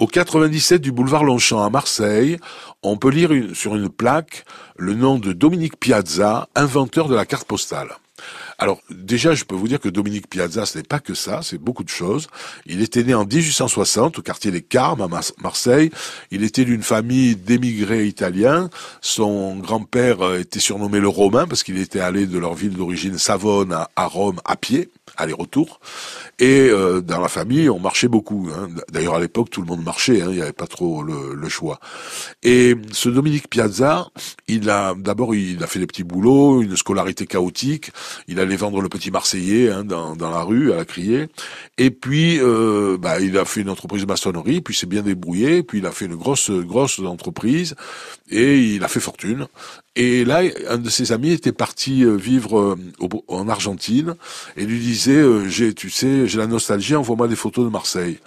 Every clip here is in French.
Au 97 du boulevard Longchamp à Marseille, on peut lire sur une plaque le nom de Dominique Piazza, inventeur de la carte postale. Alors déjà, je peux vous dire que Dominique Piazza, ce n'est pas que ça, c'est beaucoup de choses. Il était né en 1860 au quartier des Carmes à Marseille. Il était d'une famille d'émigrés italiens. Son grand-père euh, était surnommé le Romain parce qu'il était allé de leur ville d'origine Savone à Rome à pied, aller-retour. Et euh, dans la famille, on marchait beaucoup. Hein. D'ailleurs, à l'époque, tout le monde marchait. Hein. Il n'y avait pas trop le, choix. Et ce Dominique Piazza, il a d'abord il a fait des petits boulots, une scolarité chaotique. Allait vendre le petit Marseillais hein, dans, dans, la rue à la criée. Et puis, euh, bah, il a fait une entreprise de maçonnerie. Puis s'est bien débrouillé. Puis il a fait une grosse grosse entreprise et il a fait fortune. Et là, un de ses amis était parti euh, vivre euh, en Argentine et lui disait, tu sais j'ai la nostalgie, envoie-moi des photos de Marseille.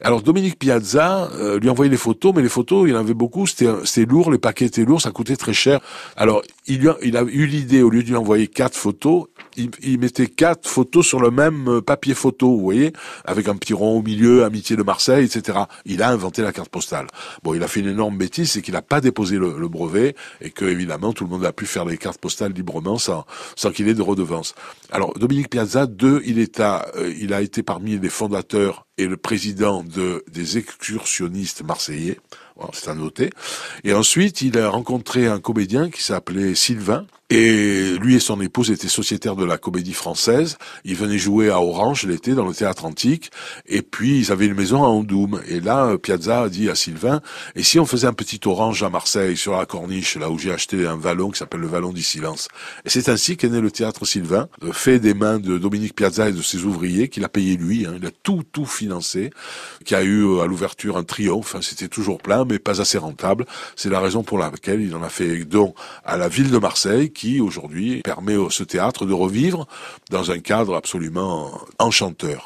Alors Dominique Piazza lui envoyait les photos, mais les photos, il en avait beaucoup, c'était lourd, les paquets étaient lourds, ça coûtait très cher. Alors il, il a eu l'idée, au lieu de lui envoyer quatre photos, il, mettait quatre photos sur le même euh, papier photo, vous voyez, avec un petit rond au milieu, Amitié de Marseille, etc. Il a inventé la carte postale. Bon, il a fait une énorme bêtise, c'est qu'il n'a pas déposé le, brevet et que évidemment tout le monde a pu faire les cartes postales librement sans, sans qu'il ait de redevance. Alors Dominique Piazza, deux, il est à, euh, il a été parmi les fondateurs et le président de, des excursionnistes marseillais. c'est à noter. Et ensuite, il a rencontré un comédien qui s'appelait Sylvain, et lui et son épouse étaient sociétaires de la comédie française. Ils venaient jouer à Orange l'été dans le théâtre antique. Et puis ils avaient une maison à Andoum. Et là, Piazza a dit à Sylvain, et si on faisait un petit Orange à Marseille, sur la corniche, là où j'ai acheté un vallon qui s'appelle le Vallon du Silence? Et c'est ainsi qu'est né le théâtre Sylvain, fait des mains de Dominique Piazza et de ses ouvriers, qu'il a payé lui. Hein. Il a tout, tout Qui a eu à l'ouverture un triomphe. C'était toujours plein, mais pas assez rentable. C'est la raison pour laquelle il en a fait don à la ville de Marseille, qui aujourd'hui permet ce théâtre de revivre dans un cadre absolument enchanteur.